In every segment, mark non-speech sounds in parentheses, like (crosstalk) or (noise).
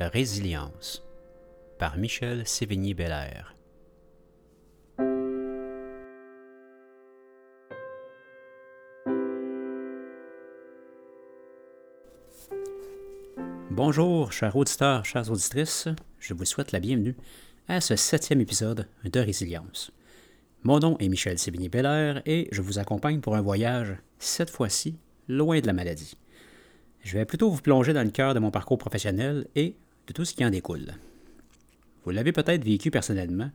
Résilience par Michel Sévigny-Bellaire. Bonjour, chers auditeurs, chères auditrices, je vous souhaite la bienvenue à ce septième épisode de Résilience. Mon nom est Michel Sévigny-Bellaire et je vous accompagne pour un voyage, cette fois-ci, loin de la maladie. Je vais plutôt vous plonger dans le cœur de mon parcours professionnel et de tout ce qui en découle. Vous l'avez peut-être vécu personnellement,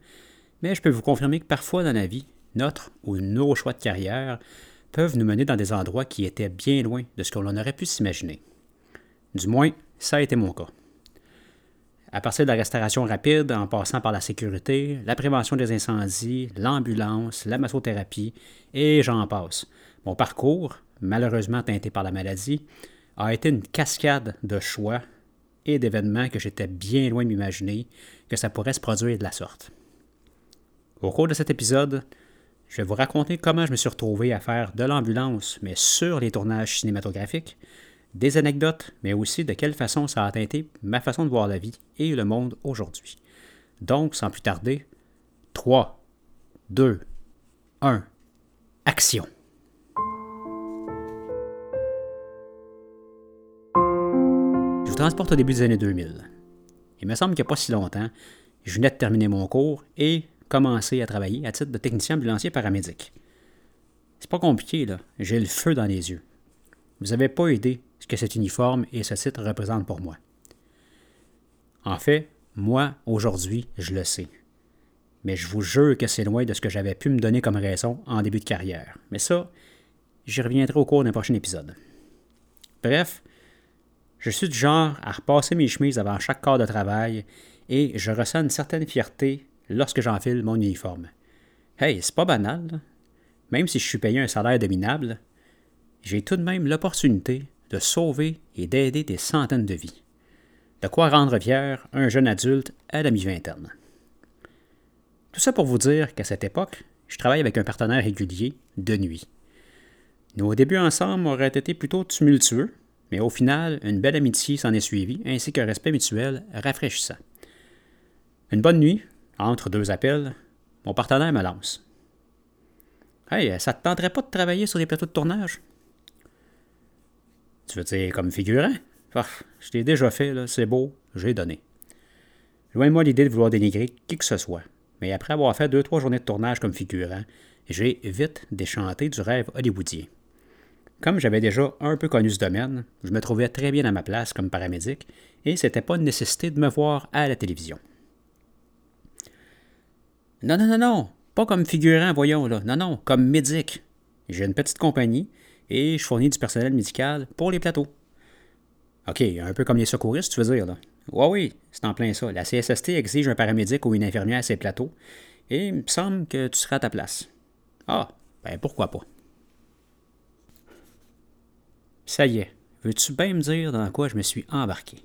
mais je peux vous confirmer que parfois dans la vie, notre ou nos choix de carrière peuvent nous mener dans des endroits qui étaient bien loin de ce que l'on aurait pu s'imaginer. Du moins, ça a été mon cas. À partir de la restauration rapide, en passant par la sécurité, la prévention des incendies, l'ambulance, la massothérapie, et j'en passe. Mon parcours, malheureusement teinté par la maladie, a été une cascade de choix et d'événements que j'étais bien loin de m'imaginer que ça pourrait se produire de la sorte. Au cours de cet épisode, je vais vous raconter comment je me suis retrouvé à faire de l'ambulance, mais sur les tournages cinématographiques, des anecdotes, mais aussi de quelle façon ça a teinté ma façon de voir la vie et le monde aujourd'hui. Donc, sans plus tarder, 3, 2, 1, action. Transporte au début des années 2000. Il me semble qu'il n'y a pas si longtemps, je venais de terminer mon cours et commencer à travailler à titre de technicien ambulancier paramédic. C'est pas compliqué, là. J'ai le feu dans les yeux. Vous n'avez pas idée ce que cet uniforme et ce titre représentent pour moi. En fait, moi, aujourd'hui, je le sais. Mais je vous jure que c'est loin de ce que j'avais pu me donner comme raison en début de carrière. Mais ça, j'y reviendrai au cours d'un prochain épisode. Bref, je suis du genre à repasser mes chemises avant chaque corps de travail et je ressens une certaine fierté lorsque j'enfile mon uniforme. Hey, c'est pas banal. Même si je suis payé un salaire dominable, j'ai tout de même l'opportunité de sauver et d'aider des centaines de vies. De quoi rendre fier un jeune adulte à la mi-vingtaine. Tout ça pour vous dire qu'à cette époque, je travaille avec un partenaire régulier de nuit. Nos débuts ensemble auraient été plutôt tumultueux, mais au final, une belle amitié s'en est suivie, ainsi qu'un respect mutuel rafraîchissant. Une bonne nuit, entre deux appels, mon partenaire me lance. Hey, ça te tenterait pas de travailler sur des plateaux de tournage? Tu veux dire comme figurant? Ah, je t'ai déjà fait, c'est beau, j'ai donné. Loin de moi l'idée de vouloir dénigrer qui que ce soit, mais après avoir fait deux, trois journées de tournage comme figurant, j'ai vite déchanté du rêve hollywoodien. Comme j'avais déjà un peu connu ce domaine, je me trouvais très bien à ma place comme paramédic et c'était pas une nécessité de me voir à la télévision. Non, non, non, non, pas comme figurant, voyons, là. Non, non, comme médic. J'ai une petite compagnie et je fournis du personnel médical pour les plateaux. OK, un peu comme les secouristes, tu veux dire, là. Oui, oui, c'est en plein ça. La CSST exige un paramédic ou une infirmière à ses plateaux et il me semble que tu seras à ta place. Ah, ben pourquoi pas. Ça y est, veux-tu bien me dire dans quoi je me suis embarqué?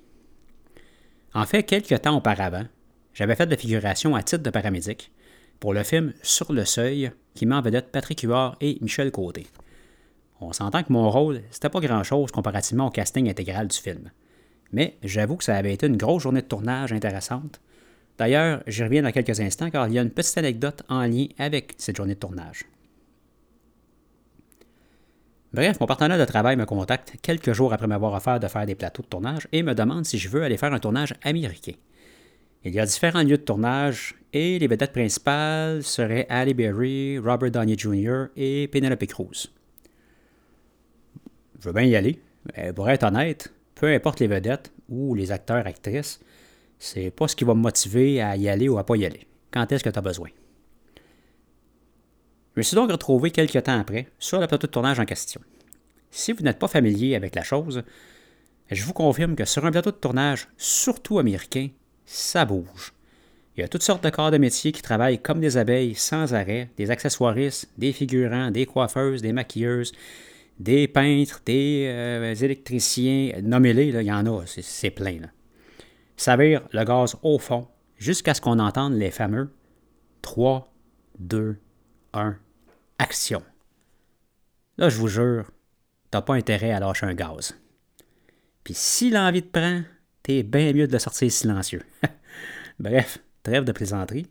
En fait, quelques temps auparavant, j'avais fait de la figuration à titre de paramédic pour le film Sur le seuil qui met en vedette Patrick Huard et Michel Côté. On s'entend que mon rôle, c'était pas grand-chose comparativement au casting intégral du film. Mais j'avoue que ça avait été une grosse journée de tournage intéressante. D'ailleurs, j'y reviens dans quelques instants car il y a une petite anecdote en lien avec cette journée de tournage. Bref, mon partenaire de travail me contacte quelques jours après m'avoir offert de faire des plateaux de tournage et me demande si je veux aller faire un tournage américain. Il y a différents lieux de tournage et les vedettes principales seraient Ali Berry, Robert Downey Jr. et Penelope Cruz. Je veux bien y aller, mais pour être honnête, peu importe les vedettes ou les acteurs, actrices, c'est pas ce qui va me motiver à y aller ou à pas y aller. Quand est-ce que tu as besoin? Je me suis donc retrouvé quelques temps après sur le plateau de tournage en question. Si vous n'êtes pas familier avec la chose, je vous confirme que sur un plateau de tournage, surtout américain, ça bouge. Il y a toutes sortes de corps de métier qui travaillent comme des abeilles sans arrêt, des accessoiristes, des figurants, des coiffeuses, des maquilleuses, des peintres, des euh, électriciens, nommez-les, il y en a, c'est plein. Ça vire le gaz au fond jusqu'à ce qu'on entende les fameux 3, 2, 1, action. Là, je vous jure, t'as pas intérêt à lâcher un gaz. Puis si l'envie te prend, t'es bien mieux de le sortir silencieux. (laughs) Bref, trêve de plaisanterie.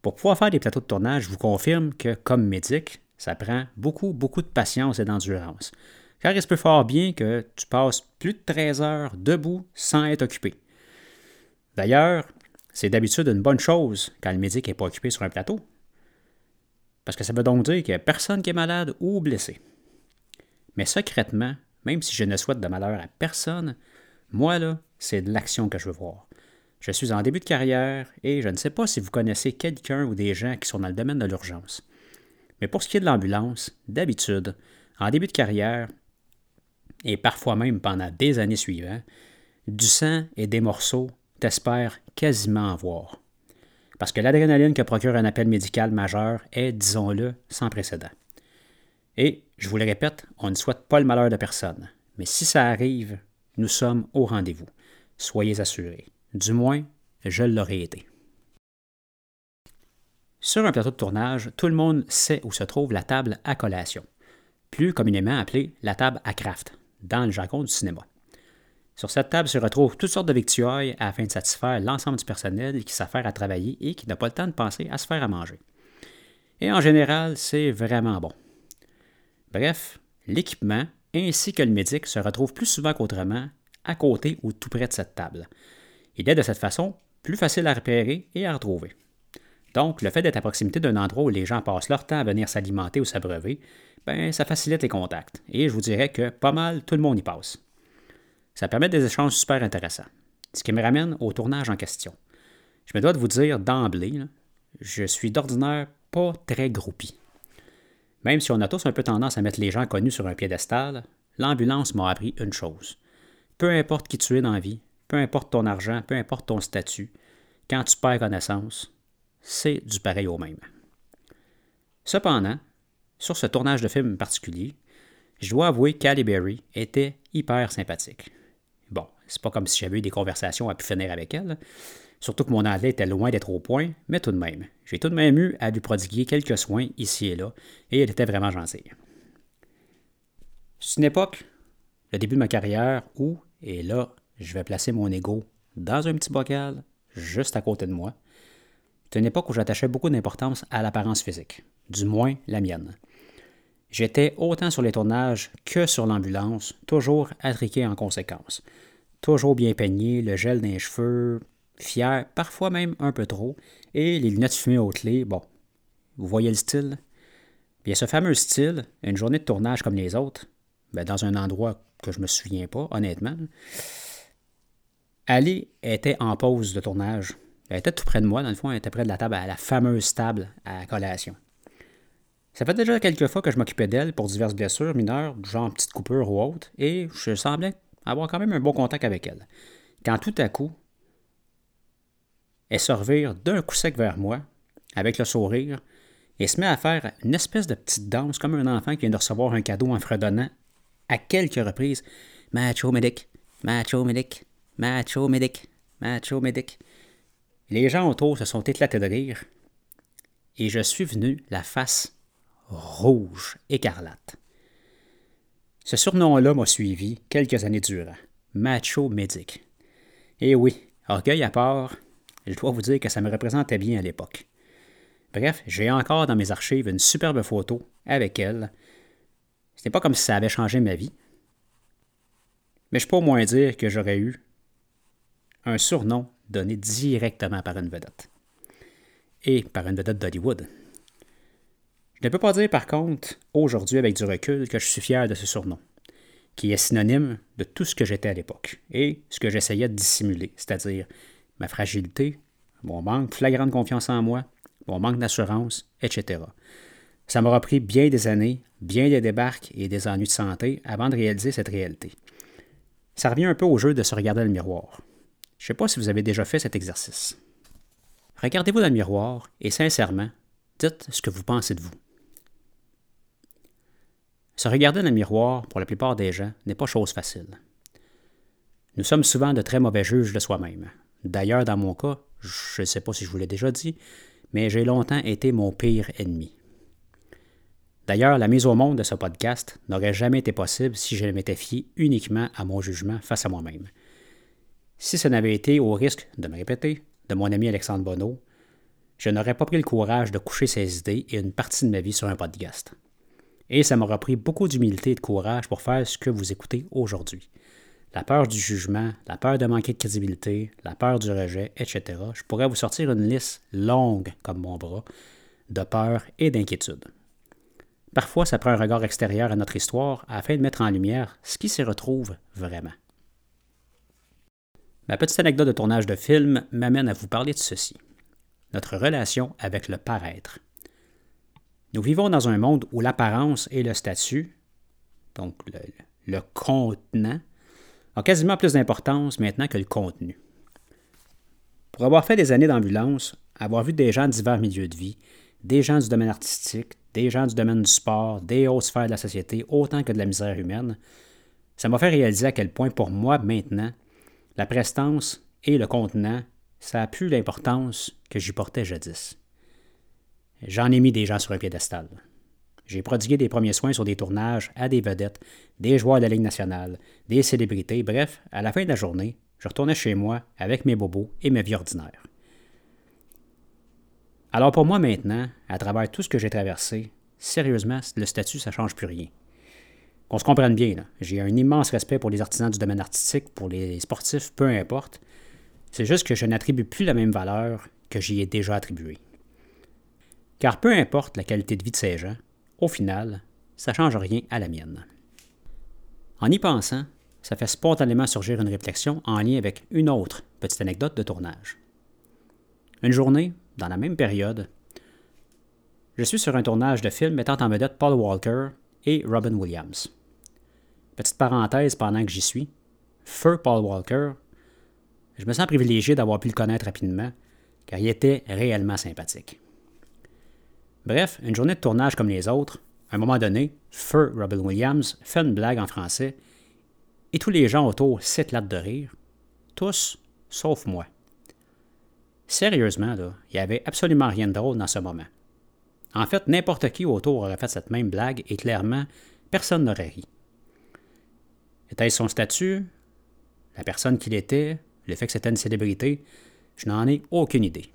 Pour pouvoir faire des plateaux de tournage, je vous confirme que, comme médic, ça prend beaucoup, beaucoup de patience et d'endurance. Car il se peut fort bien que tu passes plus de 13 heures debout sans être occupé. D'ailleurs, c'est d'habitude une bonne chose quand le médic n'est pas occupé sur un plateau. Parce que ça veut donc dire qu'il n'y a personne qui est malade ou blessé. Mais secrètement, même si je ne souhaite de malheur à personne, moi, là, c'est de l'action que je veux voir. Je suis en début de carrière et je ne sais pas si vous connaissez quelqu'un ou des gens qui sont dans le domaine de l'urgence. Mais pour ce qui est de l'ambulance, d'habitude, en début de carrière, et parfois même pendant des années suivantes, du sang et des morceaux, t'espères quasiment en voir. Parce que l'adrénaline que procure un appel médical majeur est, disons-le, sans précédent. Et, je vous le répète, on ne souhaite pas le malheur de personne. Mais si ça arrive, nous sommes au rendez-vous. Soyez assurés. Du moins, je l'aurais été. Sur un plateau de tournage, tout le monde sait où se trouve la table à collation, plus communément appelée la table à craft, dans le jargon du cinéma. Sur cette table se retrouvent toutes sortes de victuailles afin de satisfaire l'ensemble du personnel qui s'affaire à travailler et qui n'a pas le temps de penser à se faire à manger. Et en général, c'est vraiment bon. Bref, l'équipement ainsi que le médic se retrouvent plus souvent qu'autrement à côté ou tout près de cette table. Il est de cette façon plus facile à repérer et à retrouver. Donc, le fait d'être à proximité d'un endroit où les gens passent leur temps à venir s'alimenter ou s'abreuver, ben, ça facilite les contacts. Et je vous dirais que pas mal tout le monde y passe. Ça permet des échanges super intéressants. Ce qui me ramène au tournage en question. Je me dois de vous dire d'emblée, je suis d'ordinaire pas très groupie. Même si on a tous un peu tendance à mettre les gens connus sur un piédestal, l'ambulance m'a appris une chose. Peu importe qui tu es dans la vie, peu importe ton argent, peu importe ton statut, quand tu perds connaissance, c'est du pareil au même. Cependant, sur ce tournage de film particulier, je dois avouer qu'Ali Berry était hyper sympathique. C'est pas comme si j'avais eu des conversations à pu finir avec elle, surtout que mon anglais était loin d'être au point, mais tout de même, j'ai tout de même eu à lui prodiguer quelques soins ici et là, et elle était vraiment gentille. C'est une époque, le début de ma carrière, où, et là, je vais placer mon ego dans un petit bocal, juste à côté de moi. C'est une époque où j'attachais beaucoup d'importance à l'apparence physique, du moins la mienne. J'étais autant sur les tournages que sur l'ambulance, toujours attriqué en conséquence. Toujours bien peigné, le gel dans les cheveux, fier, parfois même un peu trop, et les lunettes fumées aux clés, bon, vous voyez le style? Bien, ce fameux style, une journée de tournage comme les autres, ben, dans un endroit que je ne me souviens pas, honnêtement, Ali était en pause de tournage. Elle était tout près de moi, dans le fond, elle était près de la table, à la fameuse table à collation. Ça fait déjà quelques fois que je m'occupais d'elle pour diverses blessures mineures, genre petite coupure ou autre, et je semblais avoir quand même un bon contact avec elle. Quand tout à coup, elle se revire d'un coup sec vers moi, avec le sourire, et se met à faire une espèce de petite danse comme un enfant qui vient de recevoir un cadeau en fredonnant à quelques reprises Macho Medic, Macho Medic, Macho Medic, Macho Medic. Les gens autour se sont éclatés de rire, et je suis venu la face rouge écarlate. Ce surnom-là m'a suivi quelques années durant. Macho Medic. Et oui, orgueil à part, je dois vous dire que ça me représentait bien à l'époque. Bref, j'ai encore dans mes archives une superbe photo avec elle. Ce n'est pas comme si ça avait changé ma vie. Mais je peux au moins dire que j'aurais eu un surnom donné directement par une vedette. Et par une vedette d'Hollywood. Je ne peux pas dire par contre, aujourd'hui avec du recul, que je suis fier de ce surnom, qui est synonyme de tout ce que j'étais à l'époque et ce que j'essayais de dissimuler, c'est-à-dire ma fragilité, mon manque flagrant de confiance en moi, mon manque d'assurance, etc. Ça m'aura pris bien des années, bien des débarques et des ennuis de santé avant de réaliser cette réalité. Ça revient un peu au jeu de se regarder dans le miroir. Je ne sais pas si vous avez déjà fait cet exercice. Regardez-vous dans le miroir et sincèrement, dites ce que vous pensez de vous. Se regarder dans le miroir, pour la plupart des gens, n'est pas chose facile. Nous sommes souvent de très mauvais juges de soi-même. D'ailleurs, dans mon cas, je ne sais pas si je vous l'ai déjà dit, mais j'ai longtemps été mon pire ennemi. D'ailleurs, la mise au monde de ce podcast n'aurait jamais été possible si je m'étais fié uniquement à mon jugement face à moi-même. Si ce n'avait été au risque de me répéter de mon ami Alexandre Bonneau, je n'aurais pas pris le courage de coucher ses idées et une partie de ma vie sur un podcast. Et ça m'aura pris beaucoup d'humilité et de courage pour faire ce que vous écoutez aujourd'hui. La peur du jugement, la peur de manquer de crédibilité, la peur du rejet, etc. Je pourrais vous sortir une liste longue comme mon bras de peur et d'inquiétude. Parfois, ça prend un regard extérieur à notre histoire afin de mettre en lumière ce qui s'y retrouve vraiment. Ma petite anecdote de tournage de film m'amène à vous parler de ceci. Notre relation avec le paraître. Nous vivons dans un monde où l'apparence et le statut, donc le, contenant, ont quasiment plus d'importance maintenant que le contenu. Pour avoir fait des années d'ambulance, avoir vu des gens de divers milieux de vie, des gens du domaine artistique, des gens du domaine du sport, des hautes sphères de la société, autant que de la misère humaine, ça m'a fait réaliser à quel point pour moi maintenant, la prestance et le contenant, ça a plus l'importance que j'y portais jadis. J'en ai mis des gens sur un piédestal. J'ai prodigué des premiers soins sur des tournages à des vedettes, des joueurs de la Ligue nationale, des célébrités, bref, à la fin de la journée, je retournais chez moi avec mes bobos et mes vies ordinaires. Alors pour moi maintenant, à travers tout ce que j'ai traversé, sérieusement, le statut, ça ne change plus rien. Qu'on se comprenne bien, j'ai un immense respect pour les artisans du domaine artistique, pour les sportifs, peu importe. C'est juste que je n'attribue plus la même valeur que j'y ai déjà attribuée. Car peu importe la qualité de vie de ces gens, au final, ça ne change rien à la mienne. En y pensant, ça fait spontanément surgir une réflexion en lien avec une autre petite anecdote de tournage. Une journée, dans la même période, je suis sur un tournage de film mettant en vedette Paul Walker et Robin Williams. Petite parenthèse pendant que j'y suis, feu Paul Walker, je me sens privilégié d'avoir pu le connaître rapidement, car il était réellement sympathique. Bref, une journée de tournage comme les autres, à un moment donné, feu Robin Williams fait une blague en français, et tous les gens autour s'éclatent de rire, tous sauf moi. Sérieusement, il n'y avait absolument rien de drôle dans ce moment. En fait, n'importe qui autour aurait fait cette même blague et clairement, personne n'aurait ri. Était-ce son statut, la personne qu'il était, le fait que c'était une célébrité, je n'en ai aucune idée.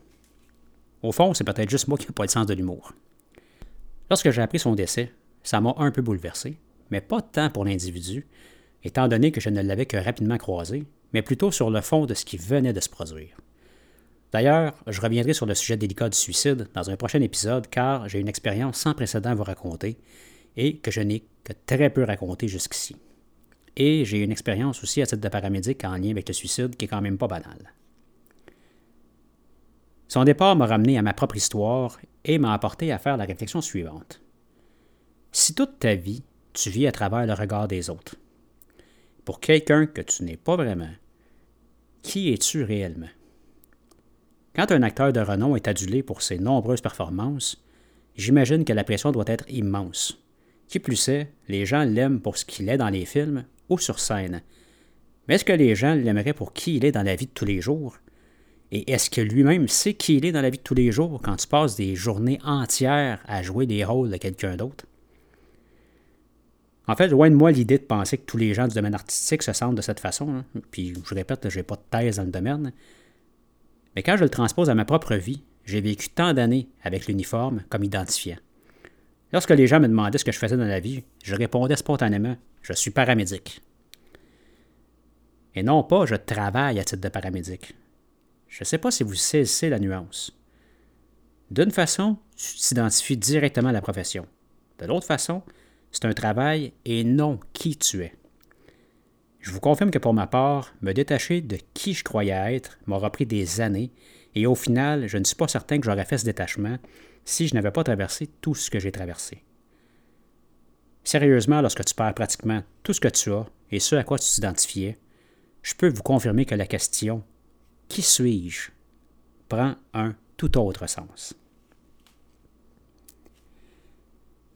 Au fond, c'est peut-être juste moi qui n'ai pas le sens de l'humour. Lorsque j'ai appris son décès, ça m'a un peu bouleversé, mais pas tant pour l'individu, étant donné que je ne l'avais que rapidement croisé, mais plutôt sur le fond de ce qui venait de se produire. D'ailleurs, je reviendrai sur le sujet délicat du suicide dans un prochain épisode car j'ai une expérience sans précédent à vous raconter et que je n'ai que très peu raconté jusqu'ici. Et j'ai une expérience aussi à titre de paramédic en lien avec le suicide qui est quand même pas banale. Son départ m'a ramené à ma propre histoire et m'a apporté à faire la réflexion suivante. Si toute ta vie, tu vis à travers le regard des autres, pour quelqu'un que tu n'es pas vraiment, qui es-tu réellement? Quand un acteur de renom est adulé pour ses nombreuses performances, j'imagine que la pression doit être immense. Qui plus est, les gens l'aiment pour ce qu'il est dans les films ou sur scène. Mais est-ce que les gens l'aimeraient pour qui il est dans la vie de tous les jours? Et est-ce que lui-même sait qui il est dans la vie de tous les jours quand tu passes des journées entières à jouer des rôles de quelqu'un d'autre? En fait, loin de moi l'idée de penser que tous les gens du domaine artistique se sentent de cette façon. Hein. Puis, je répète, je n'ai pas de thèse dans le domaine. Mais quand je le transpose à ma propre vie, j'ai vécu tant d'années avec l'uniforme comme identifiant. Lorsque les gens me demandaient ce que je faisais dans la vie, je répondais spontanément Je suis paramédic. Et non pas je travaille à titre de paramédic. Je ne sais pas si vous saisissez la nuance. D'une façon, tu t'identifies directement à la profession. De l'autre façon, c'est un travail et non qui tu es. Je vous confirme que pour ma part, me détacher de qui je croyais être m'aura pris des années et au final, je ne suis pas certain que j'aurais fait ce détachement si je n'avais pas traversé tout ce que j'ai traversé. Sérieusement, lorsque tu perds pratiquement tout ce que tu as et ce à quoi tu t'identifiais, je peux vous confirmer que la question Qui suis-je? Prend un tout autre sens.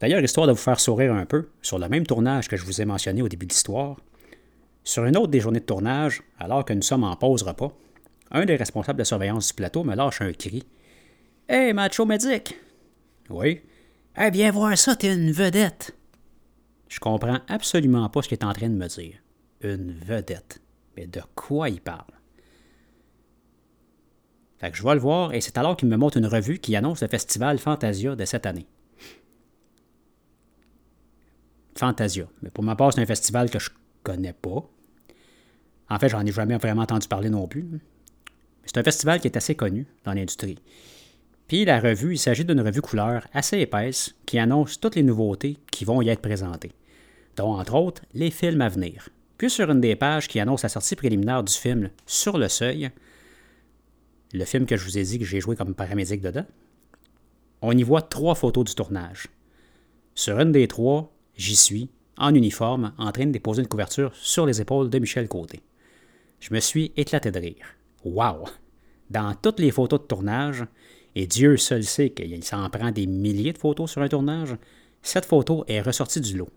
D'ailleurs, histoire de vous faire sourire un peu, sur le même tournage que je vous ai mentionné au début de l'histoire, sur une autre des journées de tournage, alors que nous sommes en pause repas, un des responsables de surveillance du plateau me lâche un cri. Hey, macho médic! Oui. Eh viens voir ça, t'es une vedette! Je comprends absolument pas ce qu'il est en train de me dire. Une vedette. Mais de quoi il parle? Je vais le voir et c'est alors qu'il me montre une revue qui annonce le festival Fantasia de cette année. Fantasia. Mais pour ma part, c'est un festival que je connais pas. En fait, j'en ai jamais vraiment entendu parler non plus. C'est un festival qui est assez connu dans l'industrie. Puis la revue, il s'agit d'une revue couleur assez épaisse qui annonce toutes les nouveautés qui vont y être présentées, dont entre autres les films à venir. Puis sur une des pages qui annonce la sortie préliminaire du film Sur le seuil, le film que je vous ai dit que j'ai joué comme paramédic dedans, on y voit trois photos du tournage. Sur une des trois, j'y suis, en uniforme, en train de déposer une couverture sur les épaules de Michel Côté. Je me suis éclaté de rire. Wow! Dans toutes les photos de tournage, et Dieu seul sait qu'il s'en prend des milliers de photos sur un tournage, cette photo est ressortie du lot.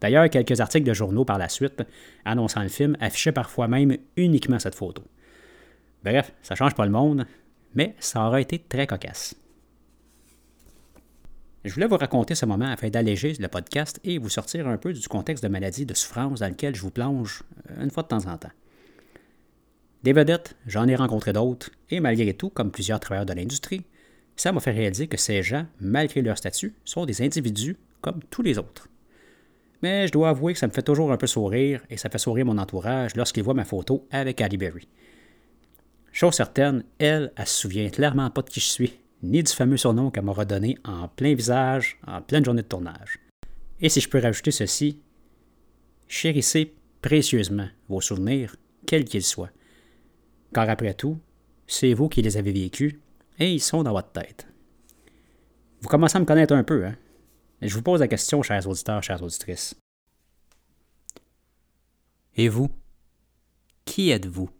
D'ailleurs, quelques articles de journaux par la suite, annonçant le film, affichaient parfois même uniquement cette photo. Bref, ça change pas le monde, mais ça aura été très cocasse. Je voulais vous raconter ce moment afin d'alléger le podcast et vous sortir un peu du contexte de maladie, de souffrance dans lequel je vous plonge euh, une fois de temps en temps. Des vedettes, j'en ai rencontré d'autres, et malgré tout, comme plusieurs travailleurs de l'industrie, ça m'a fait réaliser que ces gens, malgré leur statut, sont des individus comme tous les autres. Mais je dois avouer que ça me fait toujours un peu sourire, et ça fait sourire mon entourage lorsqu'ils voient ma photo avec Ali Berry. Chose certaine, elle, elle se souvient clairement pas de qui je suis, ni du fameux surnom qu'elle m'aura donné en plein visage, en pleine journée de tournage. Et si je peux rajouter ceci, chérissez précieusement vos souvenirs, quels qu'ils soient. Car après tout, c'est vous qui les avez vécus et ils sont dans votre tête. Vous commencez à me connaître un peu, hein? Je vous pose la question, chers auditeurs, chères auditrices. Et vous? Qui êtes-vous?